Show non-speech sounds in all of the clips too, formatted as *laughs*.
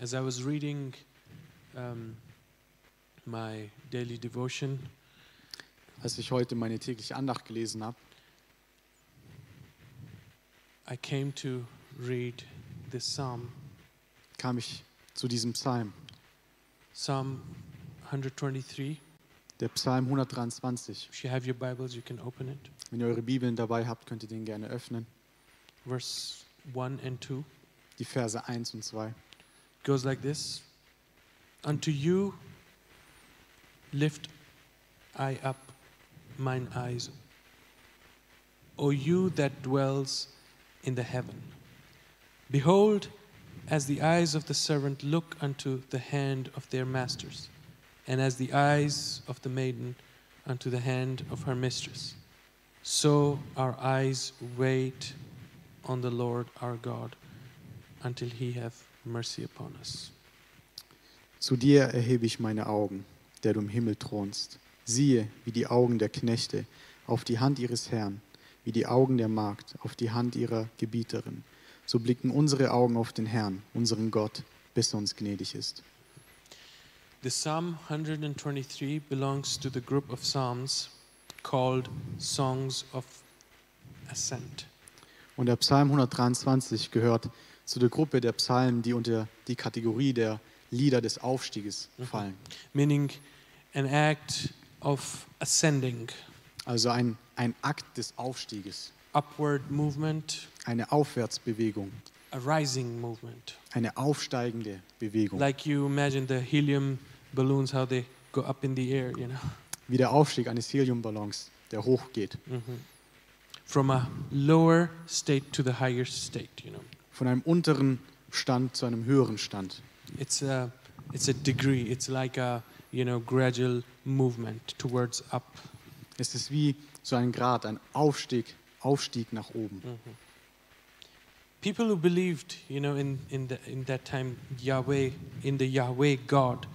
As I was reading um, my daily devotion, Als ich heute meine tägliche Andacht gelesen habe, I came to read this psalm, kam ich zu diesem Psalm, Psalm 123. der Psalm 123. If you have your Bibles, you can open it. Wenn ihr eure Bibeln dabei habt, könnt ihr den gerne öffnen. Verse 1 and 2 Die Verse 1 und 2. Goes like this Unto you lift I up mine eyes, O you that dwells in the heaven. Behold, as the eyes of the servant look unto the hand of their masters, and as the eyes of the maiden unto the hand of her mistress, so our eyes wait on the Lord our God until he have mercy upon us. Zu dir erhebe ich meine Augen, der du im Himmel thronst. Siehe, wie die Augen der Knechte auf die Hand ihres Herrn, wie die Augen der Magd auf die Hand ihrer Gebieterin. So blicken unsere Augen auf den Herrn, unseren Gott, bis er uns gnädig ist. The Psalm 123 belongs to the group of psalms called Songs of Ascent. Und der Psalm 123 gehört zu der Gruppe der Psalmen, die unter die Kategorie der Lieder des Aufstieges fallen. meaning an act of ascending, Also ein, ein Akt des Aufstieges, upward movement, eine Aufwärtsbewegung, a rising movement. eine aufsteigende Bewegung. Like you imagine the helium balloons, how they go up in the air, you know, Wie der Aufstieg eines Heliumballons, der hochgeht. from a lower state to the higher state, you know. Von einem unteren Stand zu einem höheren Stand. It's a, it's a degree, it's like a, you know, gradual movement towards up. Es ist wie so ein Grad, ein Aufstieg, Aufstieg nach oben. Mm-hmm. People who believed, you know, in, in, the, in that time, Yahweh, in the Yahweh God,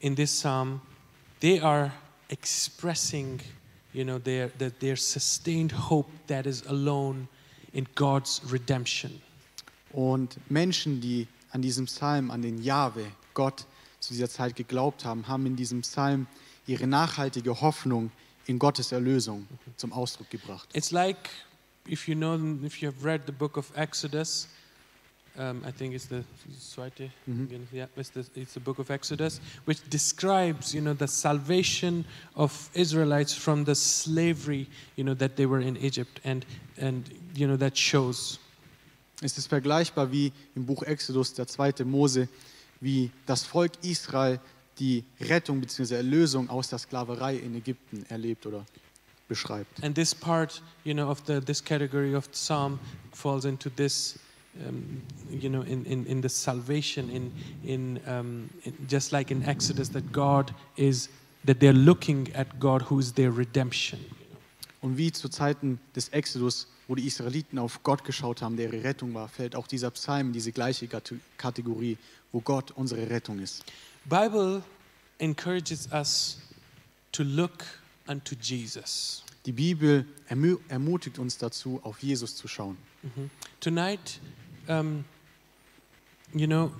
in this psalm, they are expressing, you know, their, their, their sustained hope that is alone in God's redemption. Und Menschen, die an diesem Psalm, an den Jahwe, Gott zu dieser Zeit geglaubt haben, haben in diesem Psalm ihre nachhaltige Hoffnung in Gottes Erlösung zum Ausdruck gebracht. It's like if you know, if you have read the book of Exodus, um, I think it's the zweite, yeah, it's the, it's the book of Exodus, which describes, you know, the salvation of Israelites from the slavery, you know, that they were in Egypt, and and you know that shows. Es ist vergleichbar wie im Buch Exodus, der zweite Mose, wie das Volk Israel die Rettung bzw. Erlösung aus der Sklaverei in Ägypten erlebt oder beschreibt. And this part, you know, of the this category of Psalm falls into this. Um, you know, in, in, in the salvation, in, in, um, in just like in Exodus, that God is, that they're looking at God who is their redemption. Und wie zu Zeiten des Exodus, wo die Israeliten auf Gott geschaut haben, der ihre Rettung war, fällt auch dieser Psalm in diese gleiche Kate- Kategorie, wo Gott unsere Rettung ist. Bible encourages us to look unto Jesus. Die Bibel ermutigt uns dazu, auf Jesus zu schauen. Tonight, um, you know,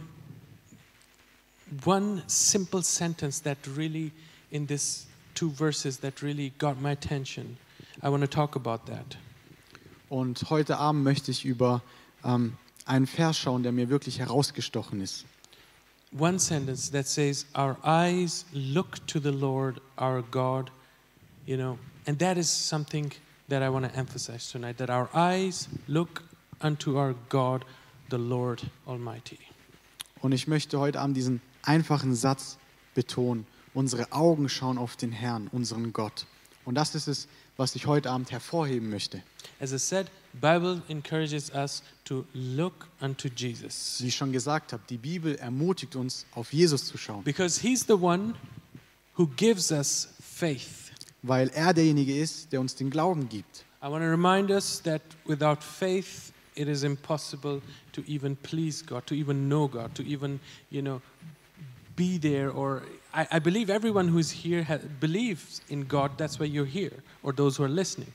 one simple sentence that really, in this two verses, that really got my attention. I want to talk about that. Und heute Abend möchte ich über ähm, einen Vers schauen, der mir wirklich herausgestochen ist. One sentence that says, Our eyes look to the Lord our God, you know, and that is something that I want to emphasize tonight that our eyes look unto our God, the Lord Almighty. Und ich möchte heute Abend diesen einfachen Satz betonen. Unsere Augen schauen auf den Herrn, unseren Gott. Und das ist es, was ich heute Abend hervorheben möchte. As I said, Bible encourages us to look unto Jesus Wie ich schon gesagt habe, die Bibel ermutigt uns, auf Jesus zu schauen, because he's the one who gives us faith. weil er derjenige ist, der uns den Glauben gibt. I want to remind us that without faith it is impossible to even please God, to even know God, to even, you know, be there or I, I believe everyone who is here ha- believes in God, that's why you're here or those who are listening.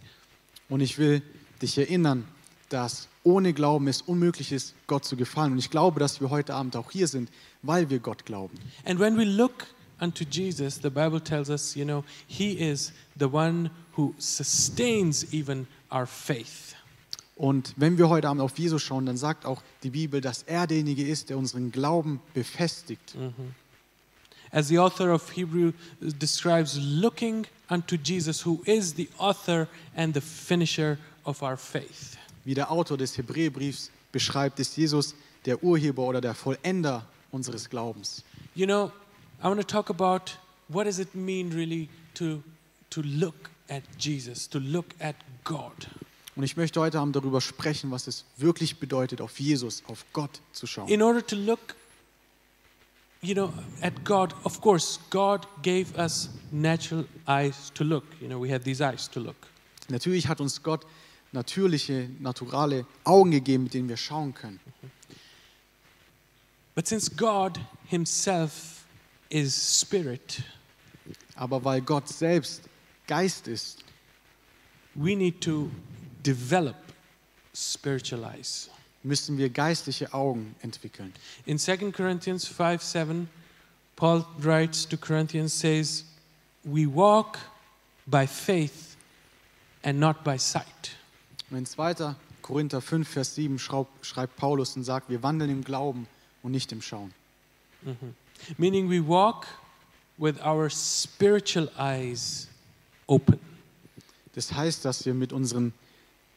Und ich will dich erinnern, dass ohne Glauben es unmöglich ist, Gott zu gefallen. Und ich glaube, dass wir heute Abend auch hier sind, weil wir Gott glauben. And when we look unto Jesus, the Bible tells us, you know, He is the one who sustains even our faith. Und wenn wir heute Abend auf Jesus schauen, dann sagt auch die Bibel, dass er derjenige ist, der unseren Glauben befestigt. As the author of Hebrew describes, looking unto Jesus, who is the author and the finisher of our faith. Wie der Autor des Hebräerbriefs beschreibt, ist Jesus der Urheber oder der Vollender unseres Glaubens. You know, I want to talk about what does it mean really to, to look at Jesus, to look at God. Und ich möchte heute Abend darüber sprechen, was es wirklich bedeutet, auf Jesus, auf Gott zu schauen. In order to look, you know, at God, of course, God gave us natural eyes to look. You know, we have these eyes to look. Natürlich hat uns Gott natürliche, naturale Augen gegeben, mit denen wir schauen können. But since God Himself is spirit, Aber weil Gott selbst Geist ist, we need to develop spiritual eyes. Müssen wir geistliche Augen entwickeln. In 2 Corinthians 5 7, Paul writes to Corinthians, says, We walk by faith and not by sight. Und in 2. Korinther 5, Vers 7 schraub, schreibt Paulus und sagt, wir wandeln im Glauben und nicht im Schauen. Meaning we walk with our spiritual eyes open. Das heißt, dass wir mit unseren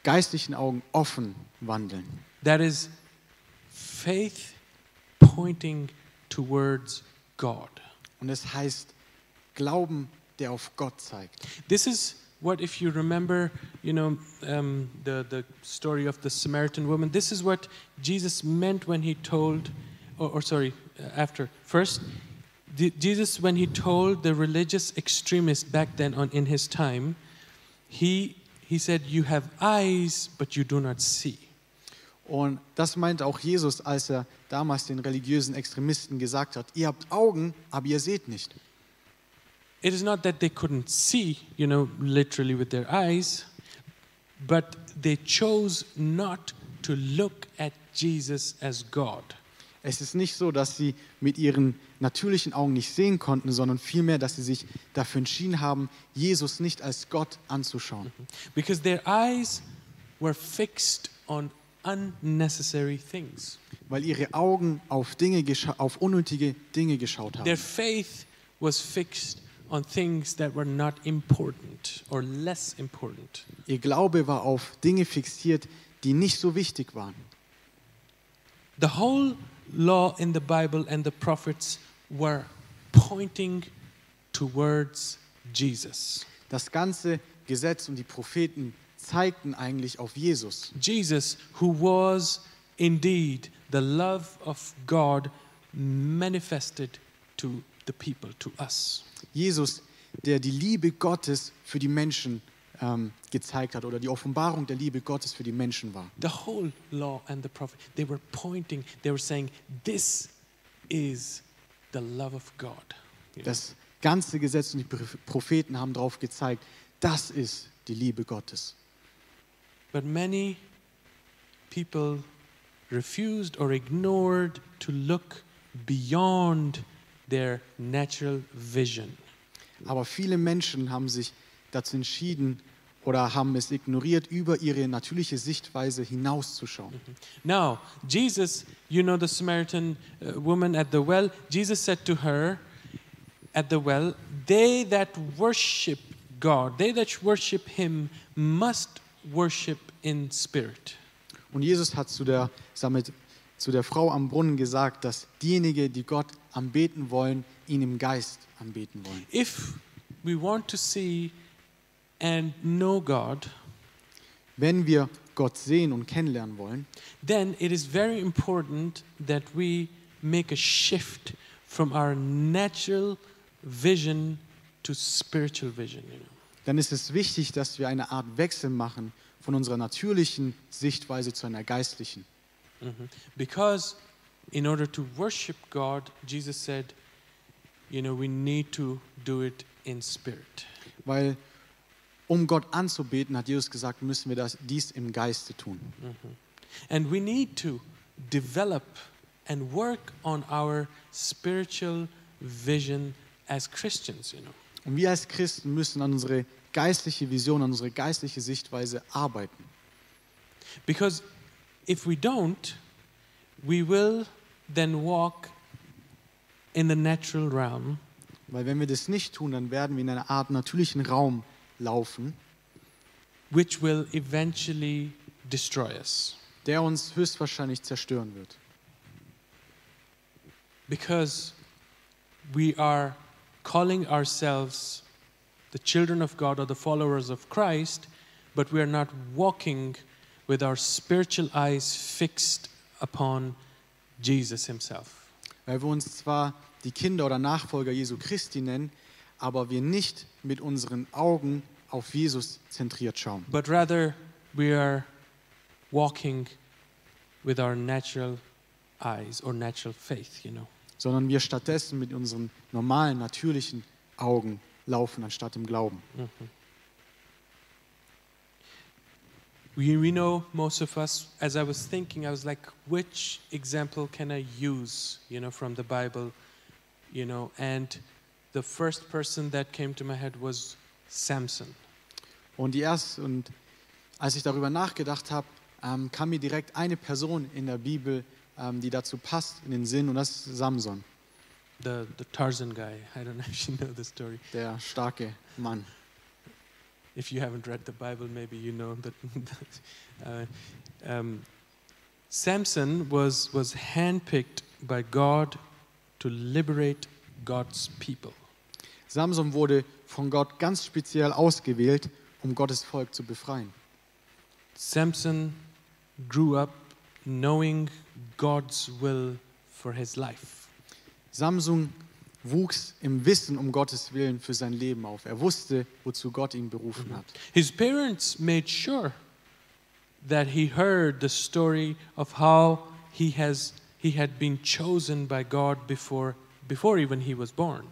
geistlichen Augen offen wandeln. That is faith pointing towards God. Und es heißt Glauben, der auf Gott zeigt. This is what, if you remember, you know, um, the, the story of the Samaritan woman, this is what Jesus meant when he told, or, or sorry, uh, after. First, the- Jesus, when he told the religious extremists back then on, in his time, he, he said, You have eyes, but you do not see. Und das meinte auch Jesus, als er damals den religiösen Extremisten gesagt hat, ihr habt Augen, aber ihr seht nicht. It is not that they couldn't see, you know, literally with their eyes, but they chose not to look at Jesus as God. Es ist nicht so, dass sie mit ihren natürlichen Augen nicht sehen konnten, sondern vielmehr, dass sie sich dafür entschieden haben, Jesus nicht als Gott anzuschauen. Because their eyes were fixed on unnecessary things. Weil ihre Augen auf, Dinge auf unnötige Dinge geschaut Their haben. faith was fixed on things that were not important or less important. Ihr Glaube war auf Dinge fixiert, die nicht so wichtig waren. The whole law in the Bible and the prophets were pointing towards Jesus. Das ganze Gesetz und die Propheten zeigten eigentlich auf Jesus. Jesus, who was indeed the love of God manifested to the people, to us. Jesus, der die Liebe Gottes für die Menschen ähm, gezeigt hat oder die Offenbarung der Liebe Gottes für die Menschen war. The whole law and the prophet, they were pointing, they were saying, This is the love of God. Das ganze Gesetz und die Pro- Propheten haben darauf gezeigt, das ist die Liebe Gottes. But many people refused or ignored to look beyond their natural vision. Aber viele Menschen haben sich dazu entschieden oder haben es ignoriert, über ihre natürliche Sichtweise hinauszuschauen. Now, Jesus, you know the Samaritan uh, woman at the well, Jesus said to her at the well, They that worship God, they that worship Him, must worship in spirit. Und Jesus hat zu der, Samit- zu der Frau am Brunnen gesagt, dass diejenigen, die Gott anbeten wollen, ihn im Geist anbeten wollen. If we want to see and know God, Wenn wir Gott sehen und kennenlernen wollen, then it is very important that we make a shift from our natural vision to spiritual vision. You know? Dann ist es wichtig, dass wir eine Art Wechsel machen von unserer natürlichen Sichtweise zu einer geistlichen. Mhm. Because in order to worship God, Jesus said, you know, we need to do it in spirit. Weil um Gott anzubeten, hat Jesus gesagt, müssen wir das, dies im Geiste tun. And we need to develop and work on our spiritual vision as Christians, you know. Und wir als Christen müssen an unsere geistliche Vision, an unsere geistliche Sichtweise arbeiten. Because if we don't, we will then walk in the natural realm Weil wenn wir das nicht tun, dann werden wir in einer Art natürlichen Raum laufen, which will eventually destroy us. der uns höchstwahrscheinlich zerstören wird. Because we are calling ourselves the children of God or the followers of Christ, but we are not walking with our spiritual eyes fixed upon Jesus Himself. Weil wir uns zwar die Kinder oder Nachfolger Jesu Christi nennen, aber wir nicht mit unseren Augen auf Jesus zentriert schauen, But rather, we are walking with our natural eyes or natural faith, you know. Sondern wir stattdessen mit unseren normalen, natürlichen Augen laufen, anstatt im Glauben. We, we know most of us, as I was thinking, I was like, which example can I use, you know, from the Bible, you know? And the first person that came to my head was Samson. Und, die erst, und als ich darüber nachgedacht habe, ähm, kam mir direkt eine Person in der Bibel, ähm, die dazu passt, in den Sinn, und das ist Samson, The, the Tarzan guy. I don't know if you know the story. der starke Mann. If you haven't read the Bible, maybe you know that. *laughs* uh, um, Samson was, was handpicked by God to liberate God's people. Samson wurde von Gott ganz speziell ausgewählt, um Gottes Volk zu befreien. Samson grew up knowing God's will for his life. Samson wuchs im Wissen um Gottes Willen für sein Leben auf. Er wusste, wozu Gott ihn berufen hat. His parents made sure that he heard the story of how he has he had been chosen by God before before even he was born.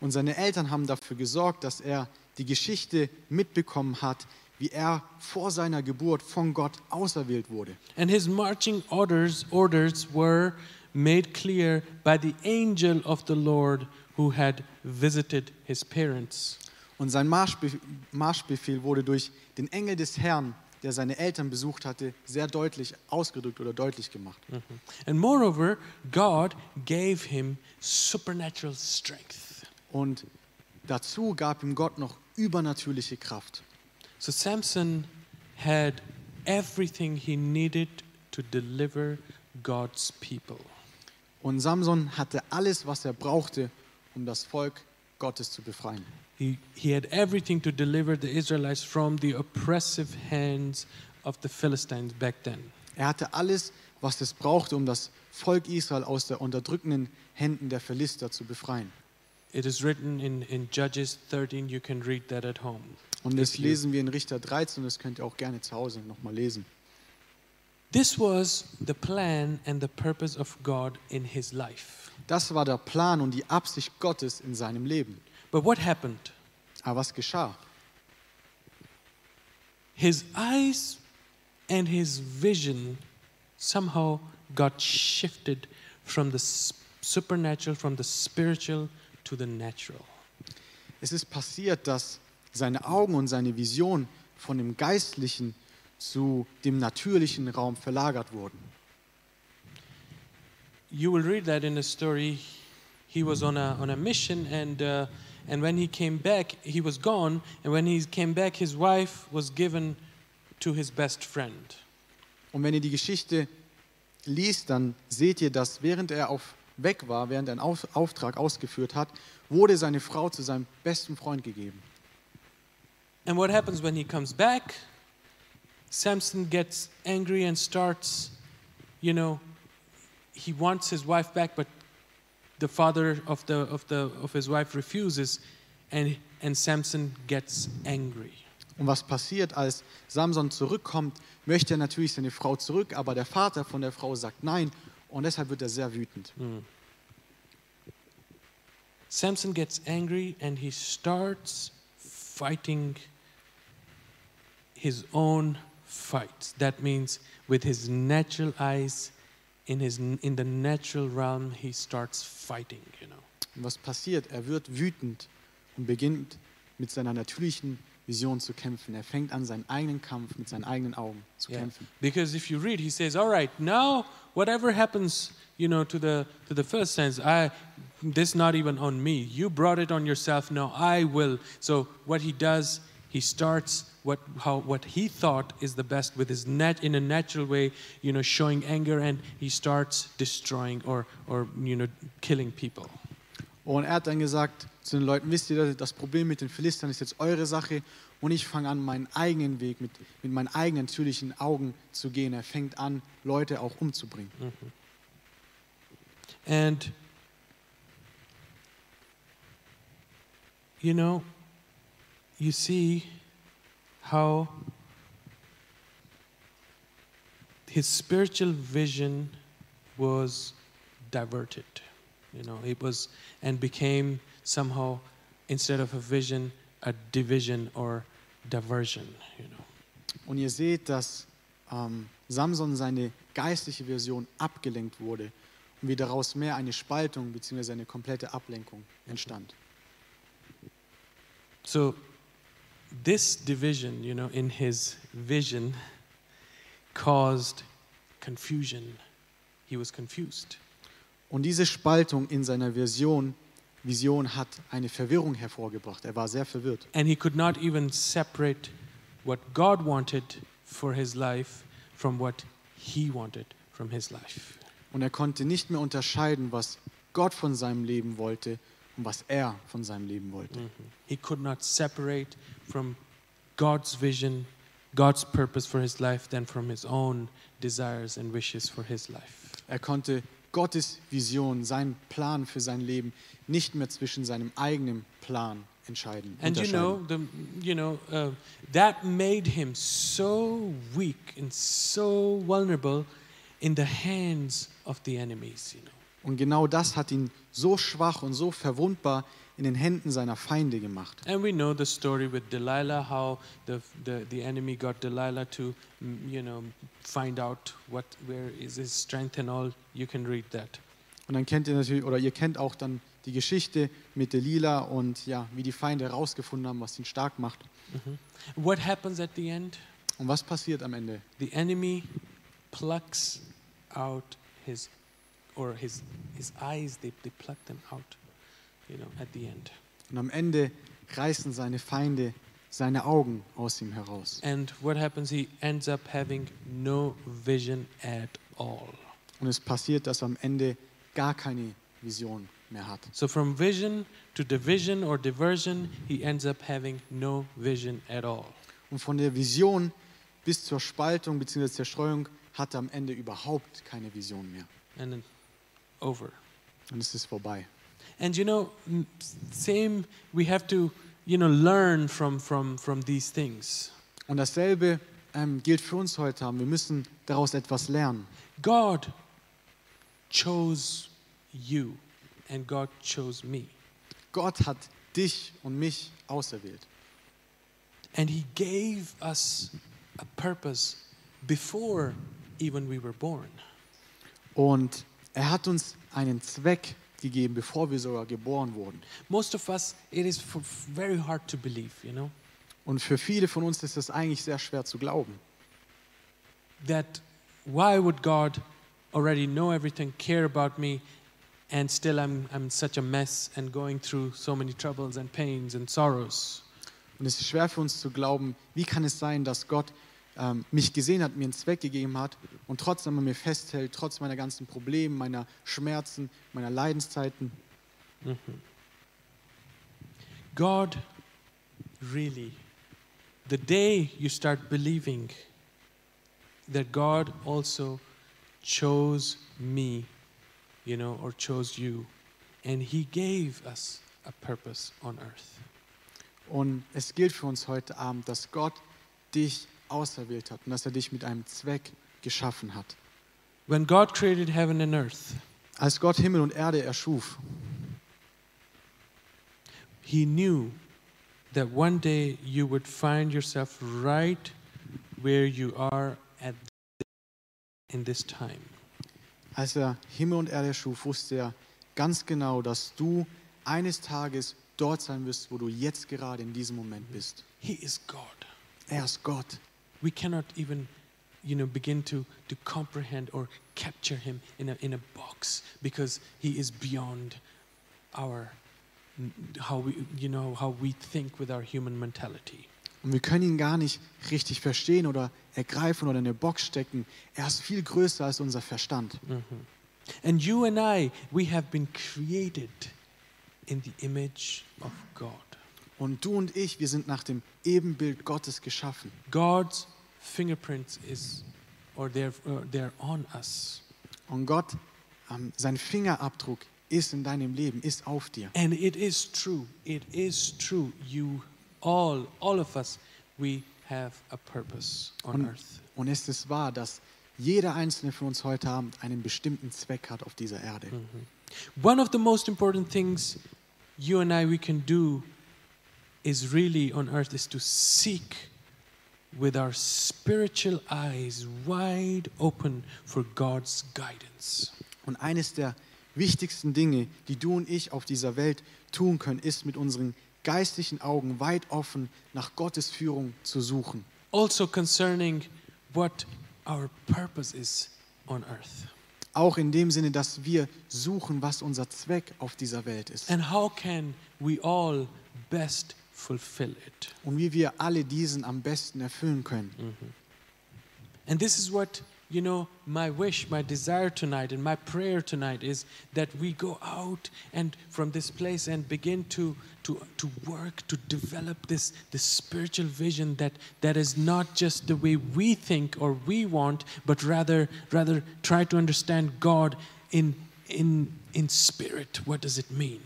Und seine Eltern haben dafür gesorgt, dass er die Geschichte mitbekommen hat, wie er vor seiner Geburt von Gott auserwählt wurde. And his marching orders orders were made clear by the angel of the Lord who had visited his parents. Und sein Marschbe Marschbefehl wurde durch den Engel des Herrn, der seine Eltern besucht hatte, sehr deutlich ausgedrückt oder deutlich gemacht. And moreover, God gave him supernatural strength. Und dazu gab ihm Gott noch übernatürliche Kraft. So Samson had everything he needed to deliver God's people. Und Samson hatte alles, was er brauchte, um das Volk Gottes zu befreien. He, he had everything to deliver the Israelites from the oppressive hands of the Philistines back then. Er hatte alles, was es brauchte, um das Volk Israel aus der unterdrückenden Händen der Philister zu befreien. It is written in, in Judges 13, you can read that at home. Und das lesen wir in Richter 13 und das könnt ihr auch gerne zu Hause nochmal lesen. This was the plan and the purpose of God in his life. Das war der Plan und die Absicht Gottes in seinem Leben. But what happened? Aber was geschah? His eyes and his vision somehow got shifted from the supernatural, from the spiritual to the natural. Es ist passiert, dass seine Augen und seine Vision von dem Geistlichen zu dem natürlichen Raum verlagert wurden. You will read that in the story. He was on a, on a mission, and, uh, and when he came back, he was gone. And when he came back, his wife was given to his best friend. Und wenn ihr die Geschichte liest, dann seht ihr, dass während er auf weg war, während er einen Auf Auftrag ausgeführt hat, wurde seine Frau zu seinem besten Freund gegeben. And what happens when he comes back? Samson gets angry and starts, you know, he wants his wife back, but the father of, the, of, the, of his wife refuses, and, and Samson gets angry. Und was passiert, als Samson zurückkommt, möchte er natürlich seine Frau zurück, aber der Vater von der Frau sagt nein und deshalb wird er sehr wütend. Samson gets angry and he starts fighting his own fights. That means with his natural eyes, in, his, in the natural realm, he starts fighting, you know. Was passiert? Er wird wütend und beginnt mit seiner natürlichen Vision zu kämpfen. Er fängt an, seinen eigenen Kampf mit seinen eigenen Augen zu Yeah. kämpfen. Because if you read, he says, "All right, now whatever happens, you know, to the to the first sense, I this not even on me. You brought it on yourself. Now I will." So what he does, he starts what how what he thought is the best with his net in a natural way, you know, showing anger, and he starts destroying or or you know killing people. Und er hat dann gesagt zu den Leuten, wisst ihr, das Problem mit den Philistern ist jetzt eure Sache und ich fange an, meinen eigenen Weg mit, mit meinen eigenen natürlichen Augen zu gehen. Er fängt an, Leute auch umzubringen. And you know, you see how his spiritual vision was diverted. You know, it was and became somehow instead of a vision, a division or diversion, you know. Und ihr seht, dass ähm, Samson seine geistliche Version abgelenkt wurde und wie daraus mehr eine Spaltung bzw. eine komplette Ablenkung entstand. So, this division, you know, in his vision caused confusion. He was confused. Und diese Spaltung in seiner Version, Vision hat eine Verwirrung hervorgebracht. Er war sehr verwirrt. And he could not even separate what God wanted for his life from what he wanted from his life. Und er konnte nicht mehr unterscheiden, was Gott von seinem Leben wollte und was er von seinem Leben wollte. He could not separate from God's vision, God's purpose for his life, than from his own desires and wishes for his life. Er konnte Gottes Vision, seinen Plan für sein Leben nicht mehr zwischen seinem eigenen Plan entscheiden. And you know, the, you know uh, that made him so weak and so vulnerable in the hands of the enemies. You know, Und genau das hat ihn so schwach und so verwundbar in den Händen seiner Feinde gemacht. and we know the story with Delilah, how the the, the enemy got Delilah to, mm, you know, find out what where is his strength and all. You can read that. Und dann kennt ihr natürlich, oder ihr kennt auch dann die Geschichte mit Delilah und ja, wie die Feinde herausgefunden haben, was ihn stark macht. What happens at the end? Und was passiert am Ende? The enemy plucks out his, or his his eyes. They they pluck them out. You know, at the end. Und am Ende reißen seine Feinde seine Augen aus ihm heraus. And what happens? He ends up having no vision at all. Und es passiert, dass er am Ende gar keine Vision mehr hat. So from vision to division or diversion, he ends up having no vision at all. Und von der Vision bis zur Spaltung bzw. Zerstreuung hat er am Ende überhaupt keine Vision mehr. And over. Und es ist vorbei. And you know, same we have to, you know, learn from from from these things. Und dasselbe ähm, gilt für uns heute. Wir müssen daraus etwas lernen. God chose you and God chose me. Gott hat dich und mich auserwählt. And he gave us a purpose before even we were born. Und er hat uns einen Zweck gegeben, bevor wir sogar geboren wurden. Most of us, it is very hard to believe, you know, Und für viele von uns ist es eigentlich sehr schwer zu glauben. that why would God already know everything, care about me, and still I'm, I'm such a mess and going through so many troubles and pains and sorrows? Und es ist schwer für uns zu glauben, wie kann es sein, dass Gott ähm, mich gesehen hat, mir einen Zweck gegeben hat und trotzdem an mir festhält, trotz meiner ganzen Probleme, meiner Schmerzen, meiner Leidenszeiten. God really, the day you start believing that God also chose me, you know, or chose you, and He gave us a purpose on earth. Und es gilt für uns heute Abend, dass Gott dich auserwählt hat und dass er dich mit einem Zweck geschaffen hat. When God created heaven and earth, Als Gott Himmel und Erde erschuf, He knew that one day you would find yourself right where you are at in this time. Als er Himmel und Erde schuf, wusste er ganz genau, dass du eines Tages dort sein wirst, wo du jetzt gerade in diesem Moment bist. He is God. Er ist Gott. We cannot even, you know, begin to, to comprehend or capture him in a, in a box because he is beyond our how we you know how we think with our human mentality. Und wir können ihn gar nicht richtig verstehen oder ergreifen oder in eine Box stecken. Er ist viel größer als unser Verstand. And you and I, we have been created in the image of God. Und du und ich, wir sind nach dem Ebenbild Gottes geschaffen. God's fingerprints is or they're uh, they're on us. Und Gott, ähm, sein Fingerabdruck ist in deinem Leben, ist auf dir. And it is true. It is true. You all all of us we have a purpose on Und, earth. und es ist wahr, dass jeder einzelne von uns heute Abend einen bestimmten Zweck hat auf dieser Erde. One of the most important things you and I we can do is really on earth is to seek with our spiritual eyes wide open for God's guidance. Und eines der wichtigsten Dinge, die du und ich auf dieser Welt tun können, ist mit unseren geistlichen Augen weit offen nach Gottes Führung zu suchen. Also concerning what our purpose is on earth. Auch in dem Sinne, dass wir suchen, was unser Zweck auf dieser Welt ist. And how can we all best fulfill it? Und wie wir alle diesen am besten erfüllen können. Mm-hmm. And this is what, you know, my wish, my desire tonight, and my prayer tonight is that we go out and from this place and begin to, to, to work to develop this, this spiritual vision that, that is not just the way we think or we want, but rather, rather try to understand God in, in, in spirit. What does it mean?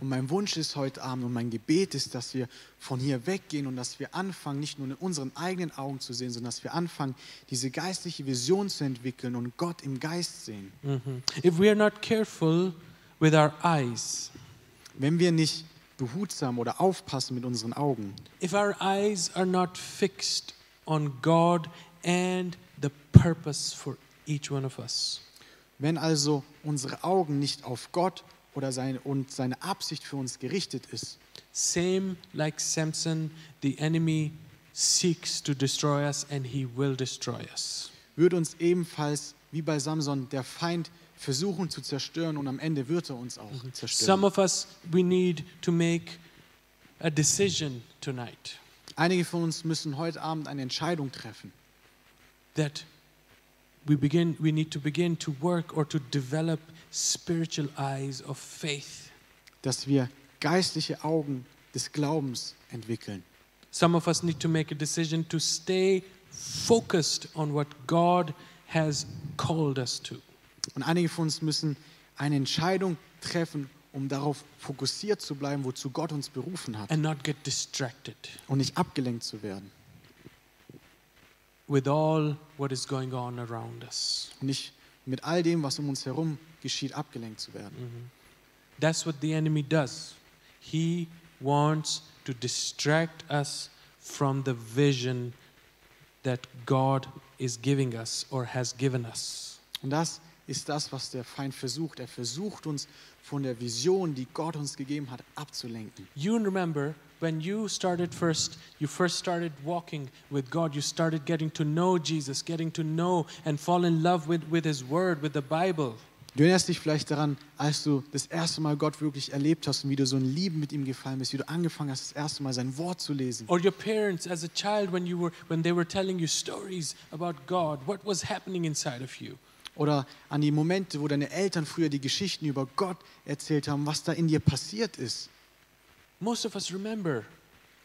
Und mein Wunsch ist heute Abend und mein Gebet ist, dass wir von hier weggehen und dass wir anfangen, nicht nur in unseren eigenen Augen zu sehen, sondern dass wir anfangen, diese geistliche Vision zu entwickeln und Gott im Geist sehen. Mhm. If we are not careful with our eyes, Wenn wir nicht behutsam oder aufpassen mit unseren Augen, if our eyes are not fixed on God and the purpose for each one of us, wenn also unsere Augen nicht auf Gott oder seine, und seine Absicht für uns gerichtet ist, same like Samson, the enemy seeks to destroy us and he will destroy us. wird uns ebenfalls wie bei Samson der Feind versuchen zu zerstören und am Ende wird er uns auch Some zerstören. of us, we need to make a decision tonight Einige von uns müssen heute Abend eine Entscheidung treffen. that we begin we need to begin to work or to develop spiritual eyes of faith. dass wir geistliche Augen des Glaubens entwickeln. Some of us need to make a decision to stay focused on what God has called us to. Und einige von uns müssen eine Entscheidung treffen, um darauf fokussiert zu bleiben, wozu Gott uns berufen hat and not get distracted und nicht abgelenkt zu werden with all what is going on around us. nicht mit all dem, was um uns herum geschieht, abgelenkt zu werden. That's what the enemy does. He wants to distract us from the vision that God is giving us or has given us. Und das ist das, was der Feind versucht. Er versucht uns von der Vision, die Gott uns gegeben hat, abzulenken. You remember when you started first, you first started walking with God, you started getting to know Jesus, getting to know and fall in love with, with His Word, with the Bible. Du erinnerst dich vielleicht daran, als du das erste Mal Gott wirklich erlebt hast und wie du so in Lieben mit ihm gefallen bist, wie du angefangen hast, das erste Mal sein Wort zu lesen. Or your parents as a child when you were when they were telling you stories about God, what was happening inside of you? Oder an die Momente, wo deine Eltern früher die Geschichten über Gott erzählt haben, was da in dir passiert ist. Most of us remember,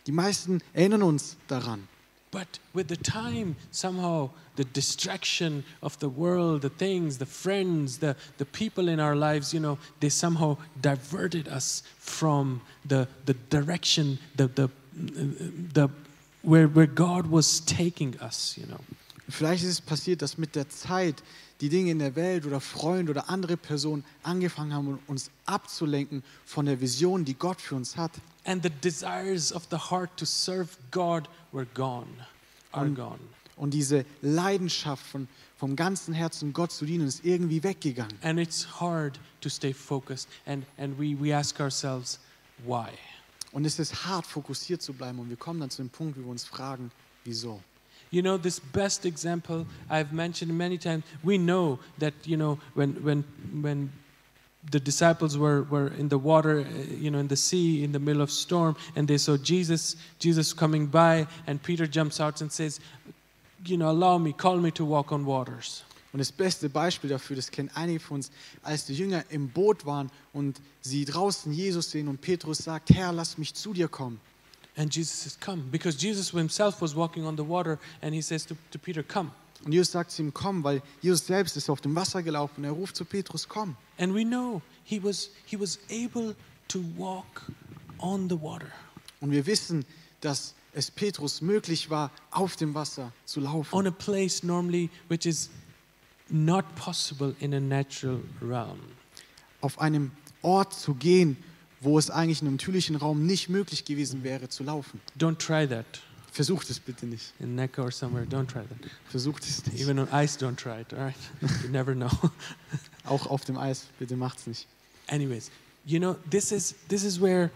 Die meisten erinnern uns daran. but with the time, somehow the distraction of the world, the things, the friends, the, the people in our lives, you know, they somehow diverted us from the, the direction, the, the, the, where, where God was taking us, you know. Vielleicht ist es passiert, dass mit der Zeit die Dinge in der Welt oder Freunde oder andere Personen angefangen haben, uns abzulenken von der Vision, die Gott für uns hat. And the desires of the heart to serve God were gone, are Und- gone. Und diese Leidenschaft von, vom ganzen Herzen Gott zu dienen ist irgendwie weggegangen. And it's hard to stay focused. And, and we, we ask ourselves, why? Und es ist hart, fokussiert zu bleiben. Und wir kommen dann zu dem Punkt, wo wir uns fragen, wieso? You know, this best example I've mentioned many times, we know that, you know, when, when, when the disciples were, were in the water, uh, you know, in the sea, in the middle of storm, and they saw Jesus, Jesus coming by, and Peter jumps out and says, you know, allow me, call me to walk on waters. Und das beste Beispiel dafür, das kennen einige von uns, als die Jünger im Boot waren und sie draußen Jesus sehen und Petrus sagt, Herr, lass mich zu dir kommen. And Jesus says, come, because Jesus himself was walking on the water, and he says to, to Peter, come. Und Jesus sagt zu ihm, komm, weil Jesus selbst ist auf dem Wasser gelaufen er ruft zu Petrus, komm. And we know he was, he was able to walk on the water. Und wir wissen, dass es Petrus möglich war, auf dem Wasser zu laufen. on a place normally which is not possible in a natural realm. Auf einem Ort zu gehen, wo es eigentlich im natürlichen Raum nicht möglich gewesen wäre, zu laufen. Don't try that Versucht es bitte nicht. in Necker or somewhere. Don't try that. Versucht es nicht. Even on ice, don't try it. All right, *laughs* you never know. *laughs* Auch auf dem Eis, bitte macht's nicht. Anyways, you know this is this is where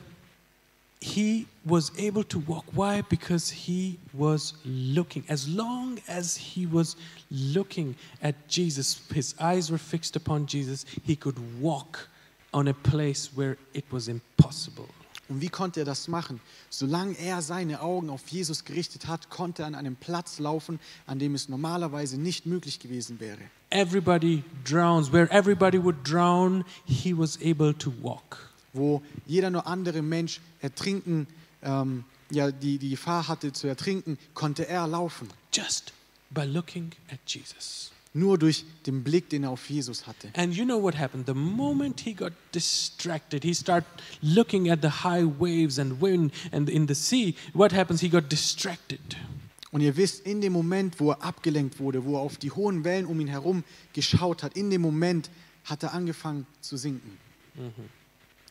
he was able to walk. Why? Because he was looking. As long as he was looking at Jesus, his eyes were fixed upon Jesus. He could walk on a place where it was impossible. Und wie konnte er das machen? Solange er seine Augen auf Jesus gerichtet hat, konnte er an einem Platz laufen, an dem es normalerweise nicht möglich gewesen wäre. everybody drowns. Where everybody would drown, he was able to walk. Wo jeder nur andere Mensch ertrinken, ähm, ja, die, die Gefahr hatte zu ertrinken, konnte er laufen. Just by looking at Jesus. Nur durch den Blick, den er auf Jesus hatte. And you know what happened? The moment he got distracted, he started looking at the high waves and wind and in the sea. What happens? He got distracted. Und ihr wisst, in dem Moment, wo er abgelenkt wurde, wo er auf die hohen Wellen um ihn herum geschaut hat, in dem Moment hat er angefangen zu sinken.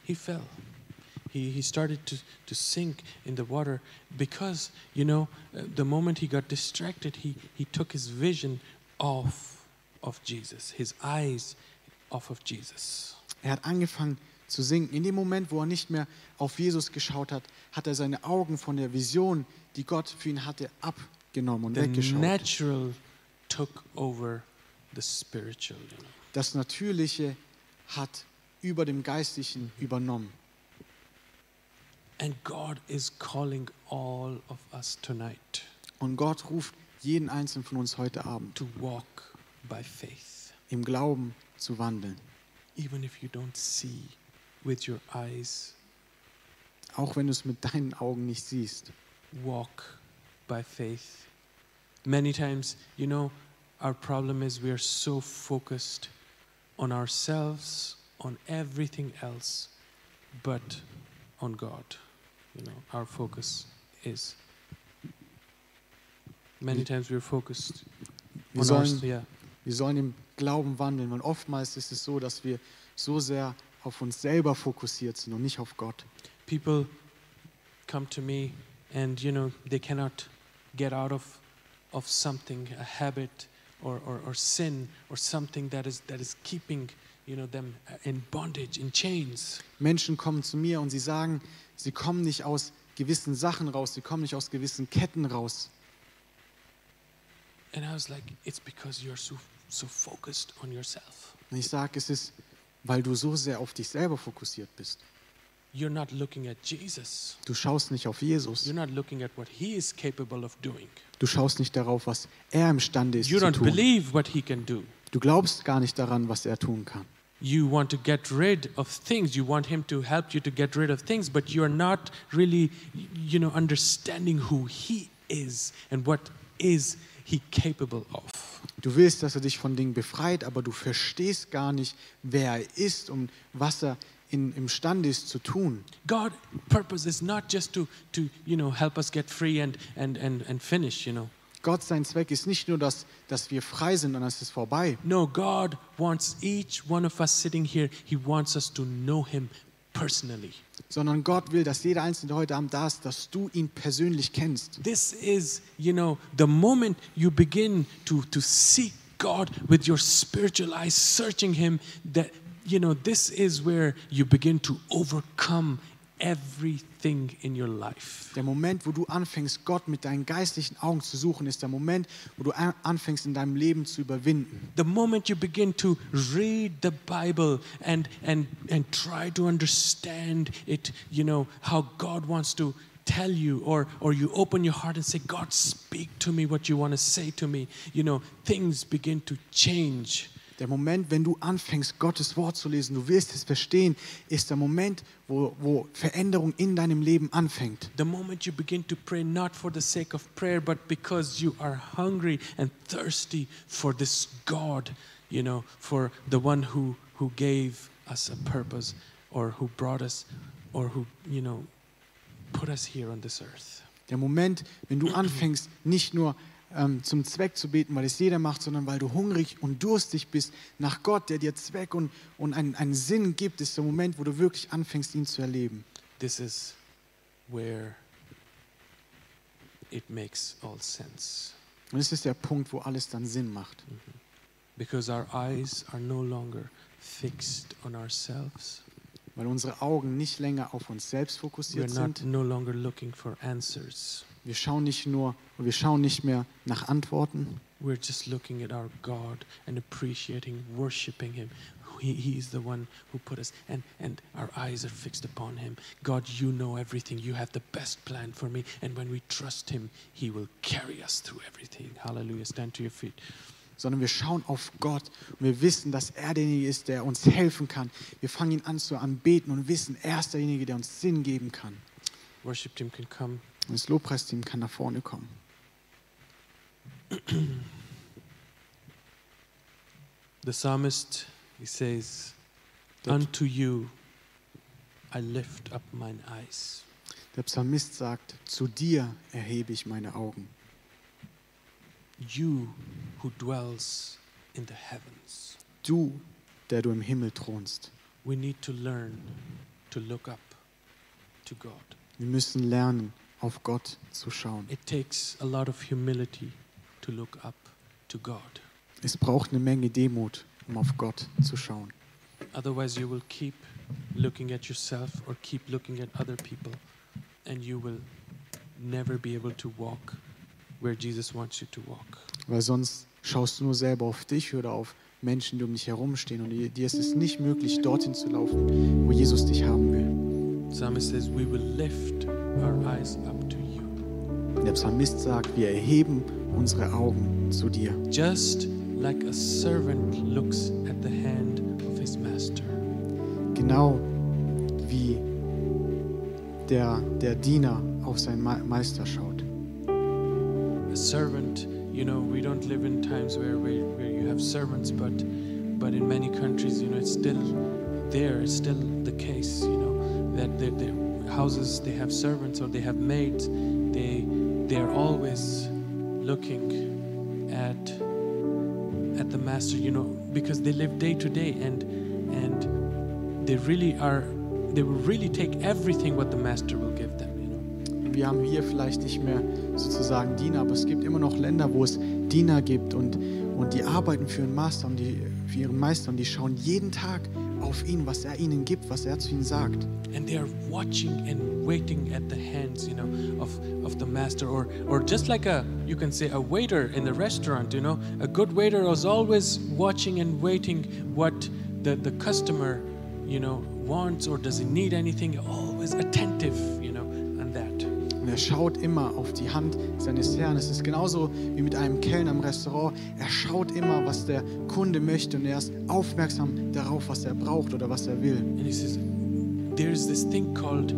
He fell. He, he started to, to sink in the water because, you know, uh, the moment he got distracted, he, he took his vision off of Jesus, his eyes off of Jesus. Er hat angefangen zu sinken. In dem Moment, wo er nicht mehr auf Jesus geschaut hat, hat er seine Augen von der Vision, die Gott für ihn hatte, abgenommen und The weggeschaut. natural took over the spiritual. Das Natürliche hat über dem Geistlichen übernommen. And God is calling all of us tonight Und Gott ruft jeden einzelnen von uns heute Abend, to walk by faith. im Glauben zu wandeln. Even if you don't see with your eyes, Auch wenn du es mit deinen Augen nicht siehst. walk by faith. Many times, you know, our problem is we are so focused on ourselves, on everything else, but on God. You know, our focus is. Many times we're focused Wir sollen, yeah, wir sollen im Glauben wandeln, weil oftmals ist es so, dass wir so sehr auf uns selber fokussiert sind und nicht auf Gott. people come to me and you know they cannot get out of of something a habit or, or, or sin or something that is that is keeping you know them in bondage in chains Menschen kommen zu mir und sie sagen, sie kommen nicht aus gewissen Sachen raus, sie kommen nicht aus gewissen Ketten raus. And i was like it's because you're so so focused on yourself Und ich sage, es ist, weil du so sehr auf dich selber fokussiert bist. you're not looking at jesus Du schaust nicht auf Jesus. you're not looking at what he is capable of doing Du schaust nicht darauf, was er imstande ist you zu don't tun. believe what he can do Du glaubst gar nicht daran, was er tun kann. you want to get rid of things you want him to help you to get rid of things but you're not really you know understanding who he is and what is he capable of Du willst, dass er dich von Dingen befreit, aber du verstehst gar nicht, wer er ist und was er in, imstande ist zu tun. god purpose is not just to to you know help us get free and and and, and finish you know Gott, sein Zweck ist nicht nur, dass, dass wir frei sind und es ist vorbei. no god wants each one of us sitting here he wants us to know him personally. sondern Gott will, dass jeder Einzelne, heute Abend da ist, dass du ihn persönlich kennst. This is, you know, the moment you begin to, to seek God with your spiritual eyes, searching Him, that, you know, this is where you begin to overcome everything in your life. Der Moment, wo du anfängst, Gott mit deinen geistlichen Augen zu suchen, ist der Moment, wo du an- anfängst, in deinem Leben zu überwinden. The moment you begin to read the Bible and, and, and try to understand it, you know, how God wants to tell you, or, or you open your heart and say, God, speak to me what you want to say to me, you know, things begin to change. Der Moment, wenn du anfängst, Gottes Wort zu lesen, du wirst es verstehen, ist der Moment, wo, wo Veränderung in deinem Leben anfängt. The moment you begin to pray, not for the sake of prayer, but because you are hungry and thirsty for this God, you know, for the one who, who gave us a purpose or who brought us or who, you know, put us here on this earth. Der Moment, wenn du *clears throat* anfängst, nicht nur ähm, zum Zweck zu beten, weil es jeder macht, sondern weil du hungrig und durstig bist nach Gott, der dir Zweck und, und einen, einen Sinn gibt, ist der Moment, wo du wirklich anfängst, ihn zu erleben. This is where it makes all sense. Und es ist der Punkt, wo alles dann Sinn macht. Because our eyes are no longer fixed on ourselves. Weil unsere Augen nicht länger auf uns selbst We're fokussiert not sind. no longer looking for answers. Wir schauen nicht nur, wir schauen nicht mehr nach Antworten, We're just looking at our God and appreciating, worshiping Him. He, he is the one who put us, and, and our eyes are fixed upon Him. God, you know everything. You have the best plan for me. And when we trust Him, He will carry us through everything. Hallelujah. Stand to your feet. sondern wir schauen auf Gott und wir wissen, dass er derjenige ist, der uns helfen kann. Wir fangen ihn an zu anbeten und wissen, er ist derjenige, der uns Sinn geben kann. Worship Team can come. Und das Lobpreisteam kann nach vorne kommen. The psalmist, he says, Der, Unto you I lift up mine eyes. der Psalmist sagt, zu dir erhebe ich meine Augen. You who dwells in the heavens. Du, der du im Himmel thronst. We need to learn to look up to God. Wir müssen lernen, auf Gott zu schauen. It takes a lot of humility to look up to God. Es braucht eine Menge Demut, um auf Gott zu schauen. Otherwise, you will keep looking at yourself or keep looking at other people, and you will never be able to walk where Jesus wants you to walk. Weil sonst schaust du nur selber auf dich oder auf Menschen, die um dich herumstehen. Und dir ist es nicht möglich, dorthin zu laufen, wo Jesus dich haben will. Psalmist says, We will lift our eyes up to you. Der Psalmist sagt, wir erheben unsere Augen zu dir. Just like a servant looks at the hand of his master. Genau wie der, der Diener auf seinen Meister schaut. A servant, you know, we don't live in times where, where, where you have servants, but, but in many countries, you know, it's still there, it's still the case, you know, that the, the houses, they have servants or they have maids, they, they are always looking at, at the master, you know, because they live day to day and, and they really are, they will really take everything what the master will give them. Wir haben hier vielleicht nicht mehr sozusagen Diener, aber es gibt immer noch Länder, wo es Diener gibt und, und die arbeiten für ihren Master und die, für ihren Meister und die schauen jeden Tag auf ihn, was er ihnen gibt, was er zu ihnen sagt. and they are watching and waiting at the hands you know of of the master. Or or just like a you can say a waiter in the restaurant you know. A good waiter is always watching and waiting what the the customer you know wants or does he need anything. Always attentive er schaut immer auf die Hand seines Herrn. Es ist genauso wie mit einem Kellner im Restaurant. Er schaut immer, was der Kunde möchte und er ist aufmerksam darauf, was er braucht oder was er will. and he says there's this thing called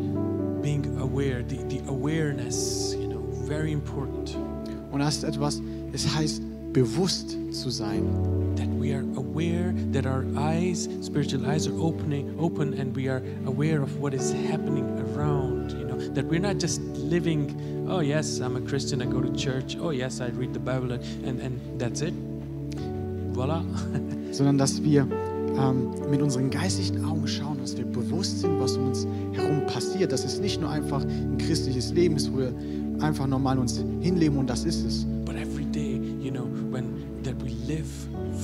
being aware the the awareness you know very important Und das ist etwas, es heißt, bewusst zu sein. that we are aware that our eyes spiritual eyes are opening open and we are aware of what is happening around you know that we're not just living oh yes i'm a christian i go to church oh yes i read the bible and and, that's it voila *laughs* sondern dass wir ähm, mit unseren geistlichen Augen schauen, dass wir bewusst sind, was um uns herum passiert. Dass es nicht nur einfach ein christliches Leben ist, wo wir einfach normal uns hinleben und das ist es, but every day, you know, when that we live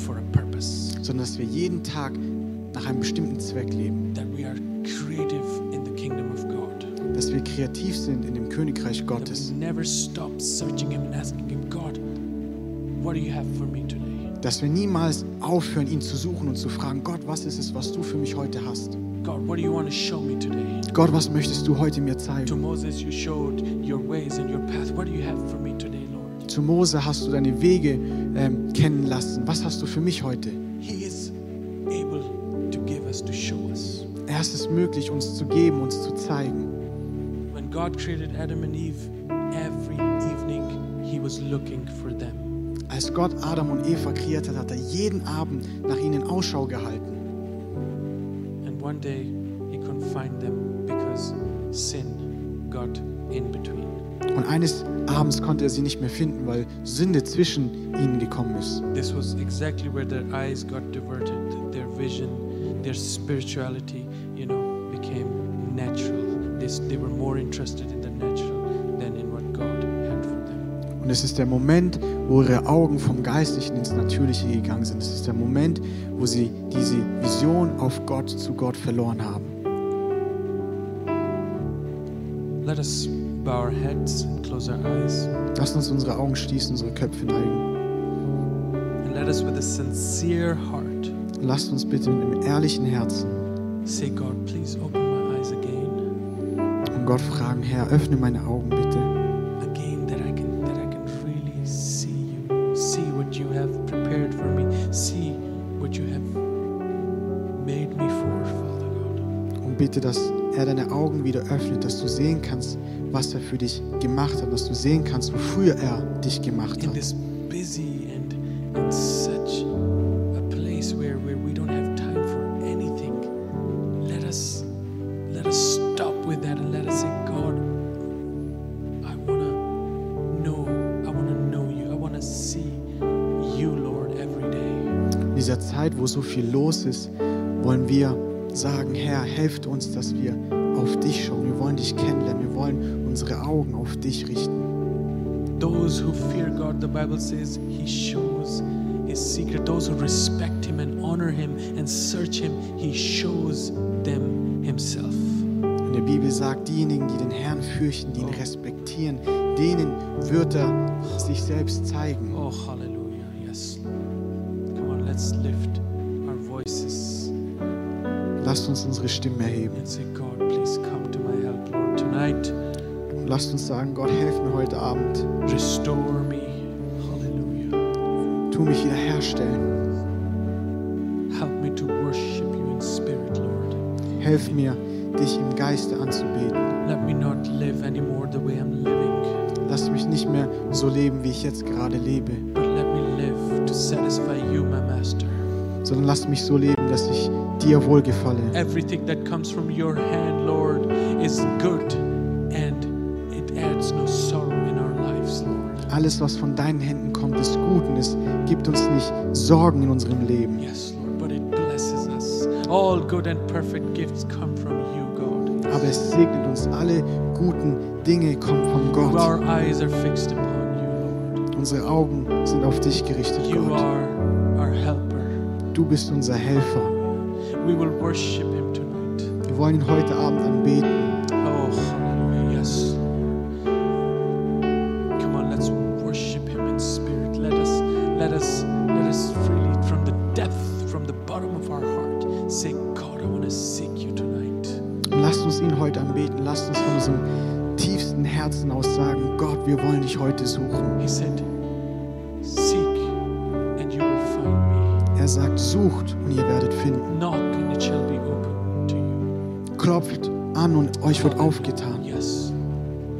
for a purpose, sondern dass wir jeden Tag nach einem bestimmten Zweck leben. Kreativ sind in dem Königreich Gottes. Dass wir niemals aufhören, ihn zu suchen und zu fragen, Gott, was ist es, was du für mich heute hast? Gott, was möchtest du heute mir zeigen? Zu Mose hast du deine Wege ähm, kennen lassen. Was hast du für mich heute? He is able to give us, to show us. Er ist es möglich, uns zu geben, uns zu zeigen. God created Adam and Eve, every evening He was looking for them. Als Gott Adam und Eva kreiert hat, hat er jeden Abend nach ihnen Ausschau gehalten. And one day He couldn't find them because sin got in between. Und eines Abends konnte er sie nicht mehr finden, weil Sünde zwischen ihnen gekommen ist. This was exactly where their eyes got diverted, their vision, their spirituality, you know, became natural. This, they were more interested in the natural than in what God had for them. Und es ist der Moment, wo ihre Augen vom Geistlichen ins Natürliche gegangen sind. Es ist der Moment, wo sie diese Vision auf Gott zu Gott verloren haben. Let us bow our heads and close our eyes. Lasst uns unsere Augen schließen, unsere Köpfe neigen. And let us, with a sincere heart, Lasst uns bitte mit einem ehrlichen Herzen say, God, please open my Gott fragen, Herr, öffne meine Augen bitte. Und bitte, dass er deine Augen wieder öffnet, dass du sehen kannst, was er für dich gemacht hat, dass du sehen kannst, wofür er dich gemacht In hat. this busy and and such a place where, where we don't Zeit, wo so viel los ist, wollen wir sagen, Herr, helft uns, dass wir auf dich schauen. Wir wollen dich kennenlernen. Wir wollen unsere Augen auf dich richten. Those who fear God, the Bible says, He shows His secret. Those who respect Him and honor Him and search Him, He shows them Himself. In der Bibel sagt, diejenigen, die den Herrn fürchten, die ihn respektieren, denen wird er sich selbst zeigen. Oh, hallelujah. Lasst uns unsere Stimme erheben. Und lasst uns sagen, Gott, helf mir heute Abend. restore me. Hallelujah. Tu mich wieder herstellen. Help me to worship you in spirit, Lord. Helf mir, dich im Geiste anzubeten. Let me not live anymore the way I'm living, Lass mich nicht mehr so leben, wie ich jetzt gerade lebe, but let me live to satisfy you, my Master. Sondern lass mich so leben, dass ich dir wohlgefalle. Everything that comes from your hand, Lord, is good and it adds no sorrow in our lives, Lord. Alles, was von deinen Händen kommt, ist gut und es gibt uns nicht Sorgen in unserem Leben, Yes, Lord, but it blesses us. All good and perfect gifts come from you, God. aber es segnet uns. Alle guten Dinge kommen von Gott. Our eyes are fixed upon you, Lord. Unsere Augen sind auf dich gerichtet, You Gott. Du bist unser Helfer. We will worship him tonight. Wir wollen ihn heute Abend anbeten. Oh, hallelujah. Yes. Come on, let's worship him in spirit. Let us let us let us freely from the depth, from the bottom of our heart, say, God, I want to seek you tonight. Und lasst uns ihn heute anbeten. Sucht und ihr werdet finden. Knock and it shall be open to you. Klopft an und euch wird aufgetan.